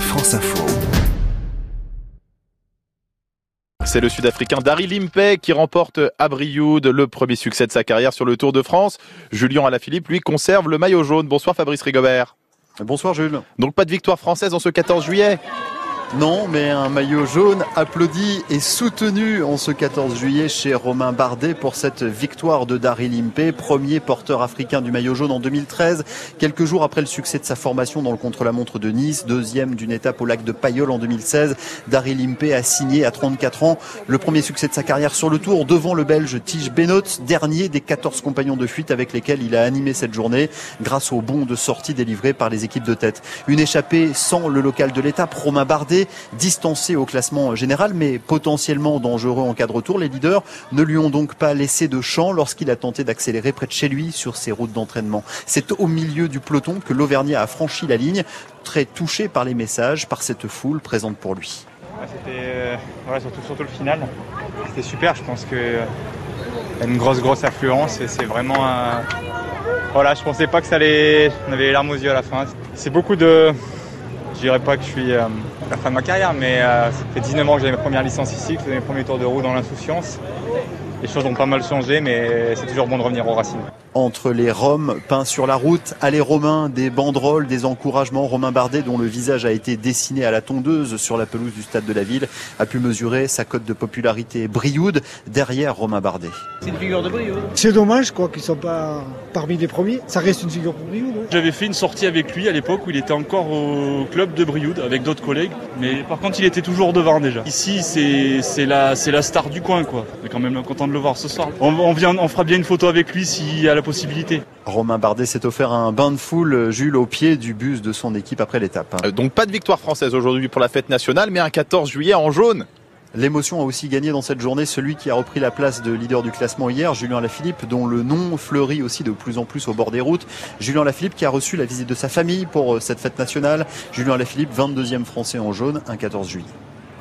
France Info. C'est le Sud-Africain Daryl Impey qui remporte à Brioude le premier succès de sa carrière sur le Tour de France. Julien Alaphilippe, lui, conserve le maillot jaune. Bonsoir Fabrice Rigobert. Bonsoir Jules. Donc pas de victoire française en ce 14 juillet non, mais un maillot jaune applaudi et soutenu en ce 14 juillet chez Romain Bardet pour cette victoire de Daryl Impey, premier porteur africain du maillot jaune en 2013. Quelques jours après le succès de sa formation dans le contre-la-montre de Nice, deuxième d'une étape au lac de Payolle en 2016, Daryl Impey a signé à 34 ans le premier succès de sa carrière sur le tour devant le Belge Tige Benoît, dernier des 14 compagnons de fuite avec lesquels il a animé cette journée grâce au bon de sortie délivré par les équipes de tête. Une échappée sans le local de l'étape, Romain Bardet distancé au classement général, mais potentiellement dangereux en cas de retour. Les leaders ne lui ont donc pas laissé de champ lorsqu'il a tenté d'accélérer près de chez lui sur ses routes d'entraînement. C'est au milieu du peloton que l'Auvergnat a franchi la ligne, très touché par les messages, par cette foule présente pour lui. C'était euh, surtout, surtout le final. C'était super, je pense que a une grosse grosse affluence et c'est vraiment un... voilà je pensais pas que ça allait on avait les larmes aux yeux à la fin c'est beaucoup de je dirais pas que je suis euh, la fin de ma carrière, mais euh, ça fait 19 ans que j'ai mes premières licences ici, que j'ai mes premiers tours de roue dans l'insouciance. Les choses ont pas mal changé, mais c'est toujours bon de revenir aux racines entre les Roms peints sur la route, allez Romains, des banderoles, des encouragements. Romain Bardet, dont le visage a été dessiné à la tondeuse sur la pelouse du stade de la ville, a pu mesurer sa cote de popularité Brioude derrière Romain Bardet. C'est une figure de Brioude. C'est dommage quoi qu'ils ne soient pas parmi les premiers. Ça reste une figure pour Brioude. J'avais fait une sortie avec lui à l'époque où il était encore au club de Brioude avec d'autres collègues. Mais par contre, il était toujours devant déjà. Ici, c'est la, la star du coin quoi. On est quand même content de le voir ce soir. On, vient, on fera bien une photo avec lui s'il a la possibilité. Romain Bardet s'est offert un bain de foule, Jules, au pied du bus de son équipe après l'étape. Euh, donc pas de victoire française aujourd'hui pour la fête nationale, mais un 14 juillet en jaune. L'émotion a aussi gagné dans cette journée celui qui a repris la place de leader du classement hier, Julien Lafilippe, dont le nom fleurit aussi de plus en plus au bord des routes. Julien Lafilippe qui a reçu la visite de sa famille pour euh, cette fête nationale. Julien Lafilippe, 22e français en jaune, un 14 juillet.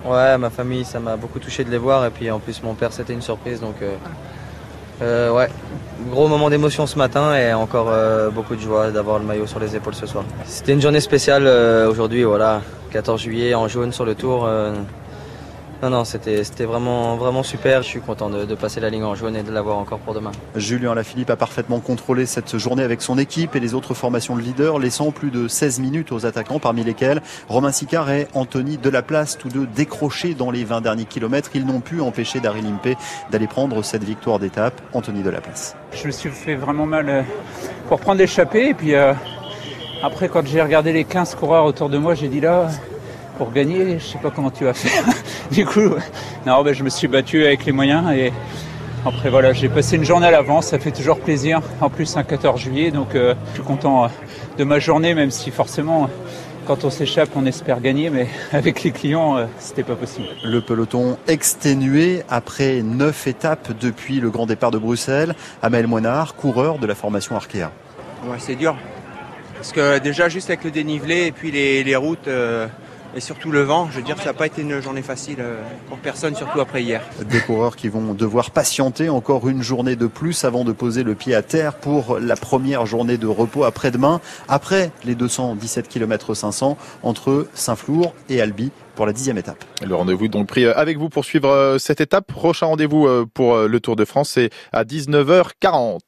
Ouais, ma famille, ça m'a beaucoup touché de les voir. Et puis en plus, mon père, c'était une surprise. Donc, euh, euh, ouais, gros moment d'émotion ce matin et encore euh, beaucoup de joie d'avoir le maillot sur les épaules ce soir. C'était une journée spéciale aujourd'hui, voilà, 14 juillet en jaune sur le tour. Non, non, c'était vraiment, vraiment super. Je suis content de, passer la ligne en jaune et de l'avoir encore pour demain. Julien Lafilippe a parfaitement contrôlé cette journée avec son équipe et les autres formations de leaders, laissant plus de 16 minutes aux attaquants, parmi lesquels Romain Sicard et Anthony Delaplace, tous deux décrochés dans les 20 derniers kilomètres. Ils n'ont pu empêcher Daryl Impey d'aller prendre cette victoire d'étape. Anthony Delaplace. Je me suis fait vraiment mal euh, pour prendre l'échappée et puis euh, après quand j'ai regardé les 15 coureurs autour de moi, j'ai dit là pour gagner, je sais pas comment tu vas faire. du coup, non, ben, je me suis battu avec les moyens et après voilà, j'ai passé une journée à l'avance, ça fait toujours plaisir. En plus un 14 juillet, donc euh, je suis content euh, de ma journée, même si forcément quand on s'échappe, on espère gagner, mais avec les clients, euh, c'était pas possible. Le peloton exténué après neuf étapes depuis le grand départ de Bruxelles. Amel Moinard, coureur de la formation Arkea. Ouais, c'est dur. Parce que déjà, juste avec le dénivelé et puis les, routes, et surtout le vent. Je veux dire, ça n'a pas été une journée facile euh, pour personne, surtout après hier. Des coureurs qui vont devoir patienter encore une journée de plus avant de poser le pied à terre pour la première journée de repos après-demain, après les 217 km 500 entre Saint-Flour et Albi pour la dixième étape. Le rendez-vous donc pris euh, avec vous pour suivre euh, cette étape. Prochain rendez-vous pour le Tour de France, c'est à 19h40.